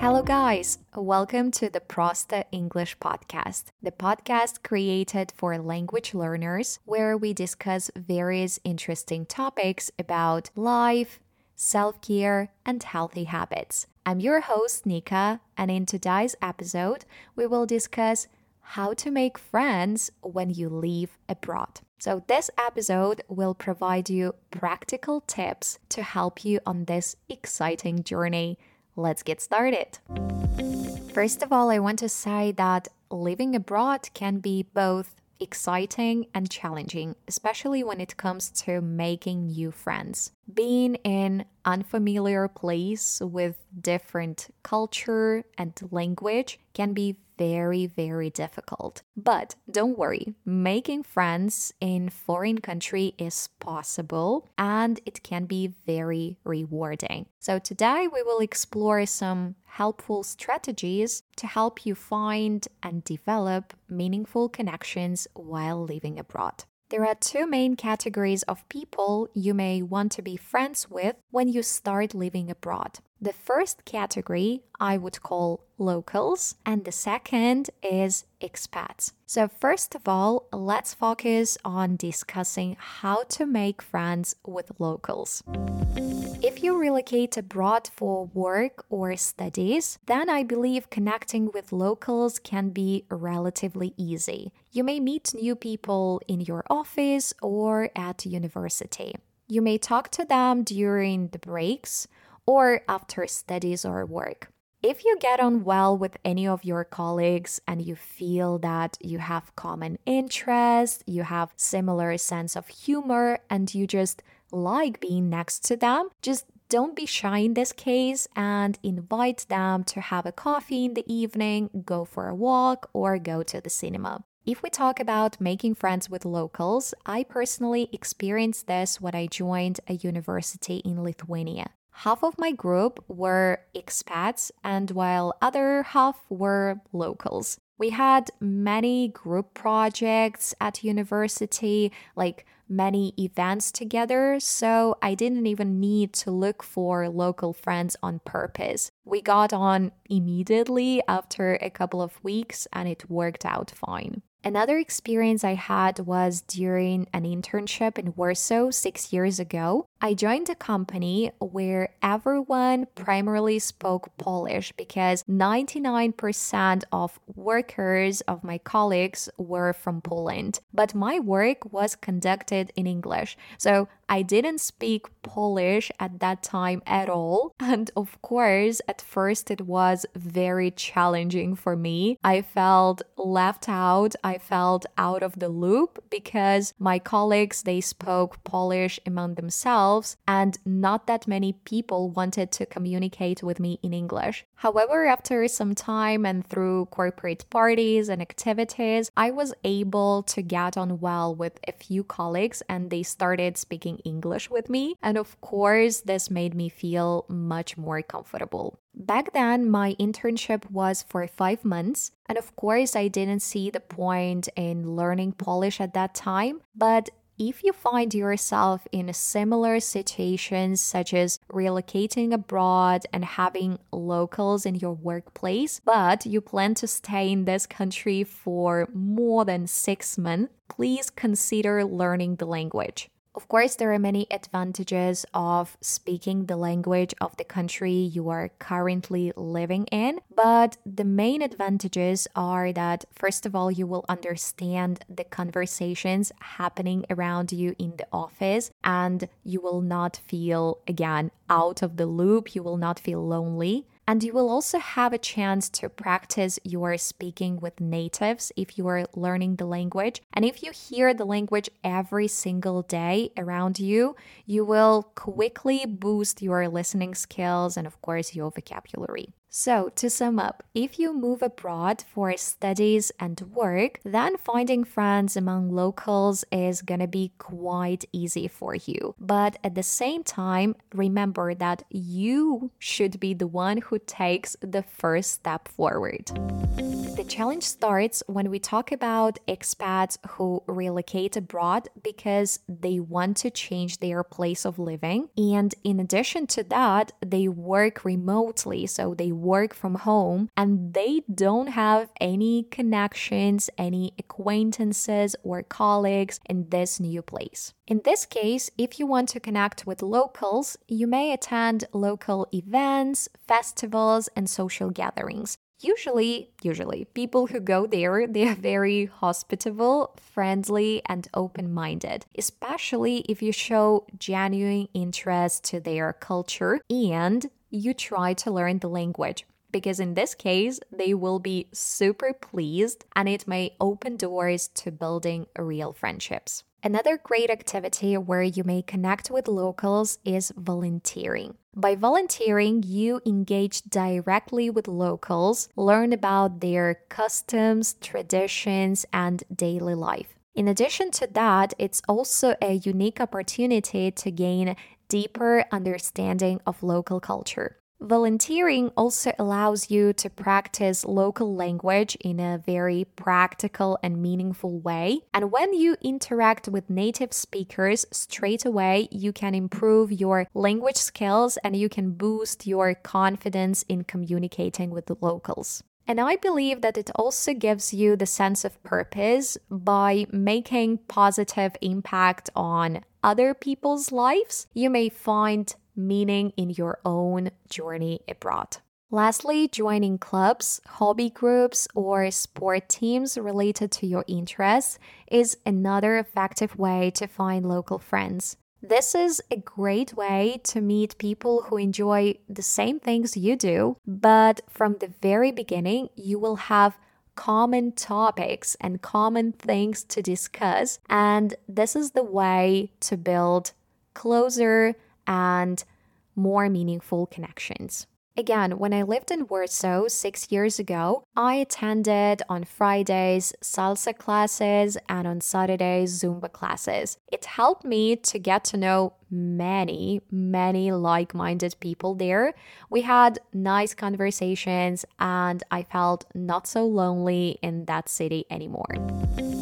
Hello, guys. Welcome to the Prosta English Podcast, the podcast created for language learners where we discuss various interesting topics about life, self care, and healthy habits. I'm your host, Nika, and in today's episode, we will discuss how to make friends when you live abroad. So, this episode will provide you practical tips to help you on this exciting journey Let's get started. First of all, I want to say that living abroad can be both exciting and challenging, especially when it comes to making new friends. Being in unfamiliar place with different culture and language can be very, very difficult. But don't worry, making friends in foreign country is possible and it can be very rewarding. So today we will explore some helpful strategies to help you find and develop meaningful connections while living abroad. There are two main categories of people you may want to be friends with when you start living abroad. The first category I would call locals, and the second is expats. So, first of all, let's focus on discussing how to make friends with locals. Relocate abroad for work or studies, then I believe connecting with locals can be relatively easy. You may meet new people in your office or at university. You may talk to them during the breaks or after studies or work. If you get on well with any of your colleagues and you feel that you have common interests, you have similar sense of humor and you just like being next to them, just don't be shy in this case and invite them to have a coffee in the evening, go for a walk, or go to the cinema. If we talk about making friends with locals, I personally experienced this when I joined a university in Lithuania half of my group were expats, and while other half were locals. We had many group projects at university, like many events together, so I didn't even need to look for local friends on purpose. We got on immediately after a couple of weeks and it worked out fine. Another experience I had was during an internship in Warsaw six years ago. I joined a company where everyone primarily spoke Polish because 99% of workers of my colleagues were from Poland. But my work was conducted in English. So I didn't speak Polish at that time at all. And of course, at first it was very challenging for me. I felt left out. I felt out of the loop because my colleagues, they spoke Polish among themselves and not that many people wanted to communicate with me in English. However, after some time and through corporate parties and activities, I was able to get on well with a few colleagues and they started speaking English with me. And of course, this made me feel much more comfortable. Back then, my internship was for five months, and of course, I didn't see the point in learning Polish at that time. But if you find yourself in a similar situations, such as relocating abroad and having locals in your workplace, but you plan to stay in this country for more than six months, please consider learning the language. Of course, there are many advantages of speaking the language of the country you are currently living in, but the main advantages are that, first of all, you will understand the conversations happening around you in the office, and you will not feel, again, out of the loop. You will not feel lonely. And you will also have a chance to practice your speaking with natives if you are learning the language. And if you hear the language every single day around you, you will quickly boost your listening skills and, of course, your vocabulary. So, to sum up, if you move abroad for studies and work, then finding friends among locals is gonna be quite easy for you. But at the same time, remember that you should be the one who takes the first step forward. Challenge starts when we talk about expats who relocate abroad because they want to change their place of living. And in addition to that, they work remotely, so they work from home and they don't have any connections, any acquaintances or colleagues in this new place. In this case, if you want to connect with locals, you may attend local events, festivals, and social gatherings. Usually, usually, people who go there, they are very hospitable, friendly, and open-minded, especially if you show genuine interest to their culture and you try to learn the language. Because in this case, they will be super pleased and it may open doors to building real friendships. Another great activity where you may connect with locals is volunteering. By volunteering, you engage directly with locals, learn about their customs, traditions, and daily life. In addition to that, it's also a unique opportunity to gain deeper understanding of local culture. Volunteering also allows you to practice local language in a very practical and meaningful way. And when you interact with native speakers straight away, you can improve your language skills and you can boost your confidence in communicating with the locals. And I believe that it also gives you the sense of purpose by making positive impact on other people's lives. You may find meaning in your own journey abroad. Lastly, joining clubs, hobby groups, or sport teams related to your interests is another effective way to find local friends. This is a great way to meet people who enjoy the same things you do, but from the very beginning, you will have common topics and common things to discuss, and this is the way to build closer and more meaningful connections. Again, when I lived in Warsaw six years ago, I attended on Fridays salsa classes and on Saturdays Zumba classes. It helped me to get to know many, many like minded people there. We had nice conversations, and I felt not so lonely in that city anymore.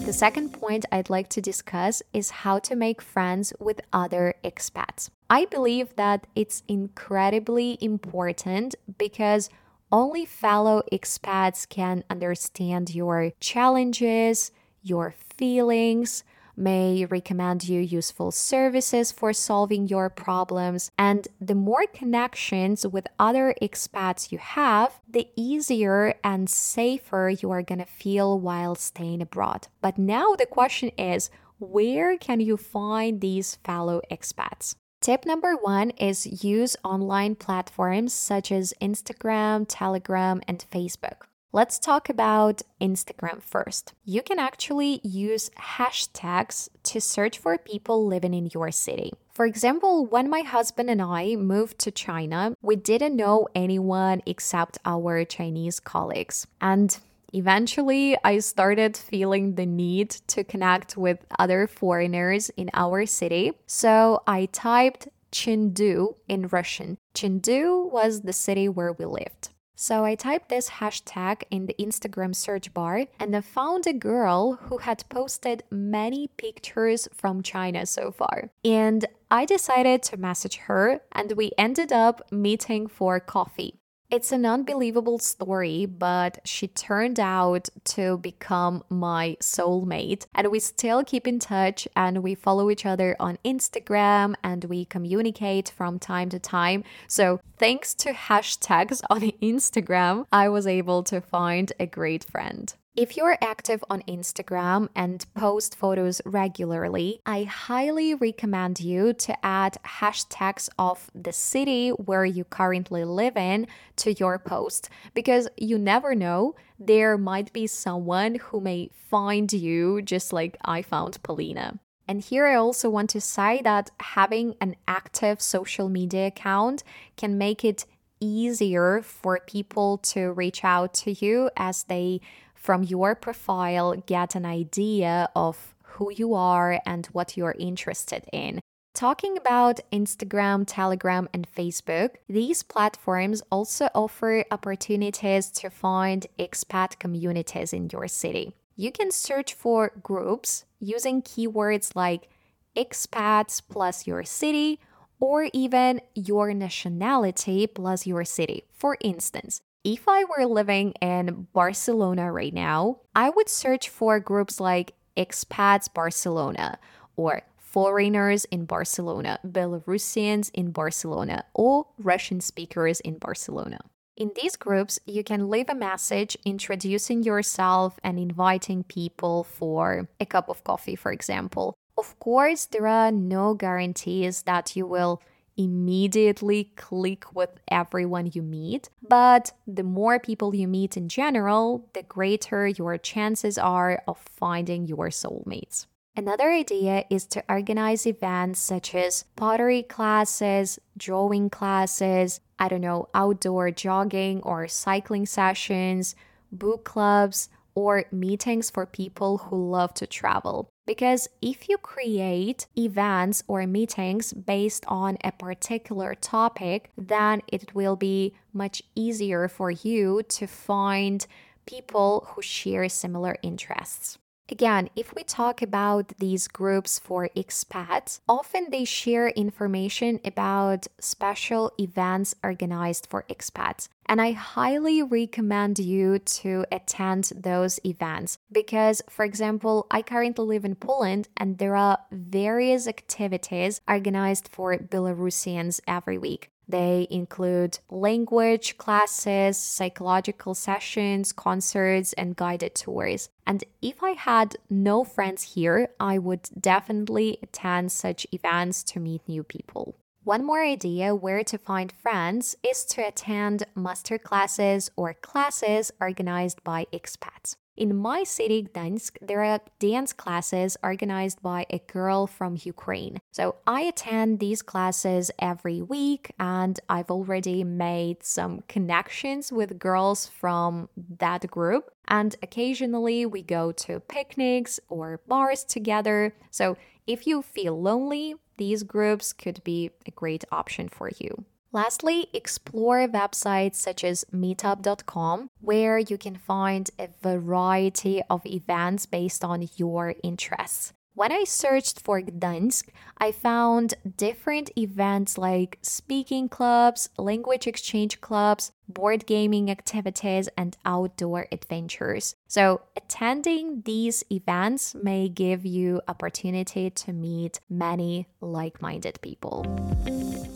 The second point I'd like to discuss is how to make friends with other expats. I believe that it's incredibly important because only fellow expats can understand your challenges, your feelings, may recommend you useful services for solving your problems. And the more connections with other expats you have, the easier and safer you are going to feel while staying abroad. But now the question is, where can you find these fellow expats? Tip number one is use online platforms such as Instagram, Telegram, and Facebook. Let's talk about Instagram first. You can actually use hashtags to search for people living in your city. For example, when my husband and I moved to China, we didn't know anyone except our Chinese colleagues. And Eventually, I started feeling the need to connect with other foreigners in our city. So I typed Chengdu in Russian. Chengdu was the city where we lived. So I typed this hashtag in the Instagram search bar and I found a girl who had posted many pictures from China so far. And I decided to message her and we ended up meeting for coffee. It's an unbelievable story, but she turned out to become my soulmate. And we still keep in touch and we follow each other on Instagram and we communicate from time to time. So, thanks to hashtags on Instagram, I was able to find a great friend. If you're active on Instagram and post photos regularly, I highly recommend you to add hashtags of the city where you currently live in to your post because you never know, there might be someone who may find you just like I found Polina. And here I also want to say that having an active social media account can make it easier for people to reach out to you as they from your profile get an idea of who you are and what you're interested in. Talking about Instagram, Telegram, and Facebook, these platforms also offer opportunities to find expat communities in your city. You can search for groups using keywords like expats plus your city or even your nationality plus your city. For instance, if I were living in Barcelona right now, I would search for groups like Expats Barcelona or Foreigners in Barcelona, Belarusians in Barcelona, or Russian speakers in Barcelona. In these groups, you can leave a message introducing yourself and inviting people for a cup of coffee, for example. Of course, there are no guarantees that you will immediately click with everyone you meet, but the more people you meet in general, the greater your chances are of finding your soulmates. Another idea is to organize events such as pottery classes, drawing classes, I don't know, outdoor jogging or cycling sessions, book clubs, or meetings for people who love to travel. Because if you create events or meetings based on a particular topic, then it will be much easier for you to find people who share similar interests. Again, if we talk about these groups for expats, often they share information about special events organized for expats. And I highly recommend you to attend those events because, for example, I currently live in Poland and there are various activities organized for Belarusians every week. They include language classes, psychological sessions, concerts, and guided tours. And if I had no friends here, I would definitely attend such events to meet new people. One more idea where to find friends is to attend master classes or classes organized by expats. In my city, Gdansk, there are dance classes organized by a girl from Ukraine. So I attend these classes every week, and I've already made some connections with girls from that group. And occasionally we go to picnics or bars together. So if you feel lonely, these groups could be a great option for you. Lastly, explore websites such as meetup.com, where you can find a variety of events based on your interests. When I searched for Gdansk, I found different events like speaking clubs, language exchange clubs, board gaming activities, and outdoor adventures. So, attending these events may give you opportunity to meet many like-minded people.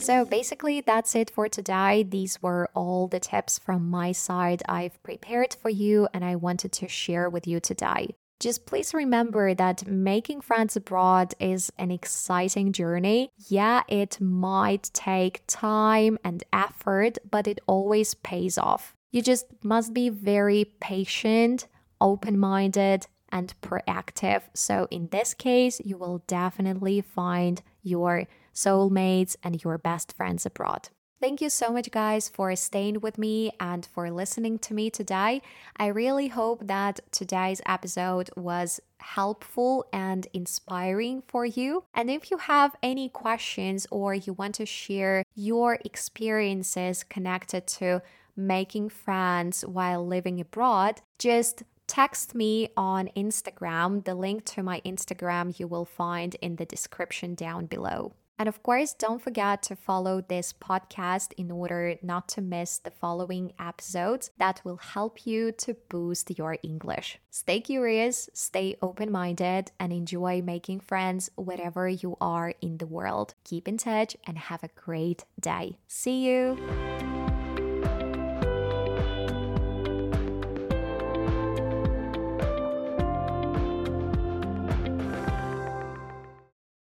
So, basically that's it for today. These were all the tips from my side I've prepared for you and I wanted to share with you today. Just please remember that making friends abroad is an exciting journey. Yeah, it might take time and effort, but it always pays off. You just must be very patient, open minded, and proactive. So, in this case, you will definitely find your soulmates and your best friends abroad. Thank you so much, guys, for staying with me and for listening to me today. I really hope that today's episode was helpful and inspiring for you. And if you have any questions or you want to share your experiences connected to making friends while living abroad, just text me on Instagram. The link to my Instagram you will find in the description down below. And of course, don't forget to follow this podcast in order not to miss the following episodes that will help you to boost your English. Stay curious, stay open minded, and enjoy making friends wherever you are in the world. Keep in touch and have a great day. See you!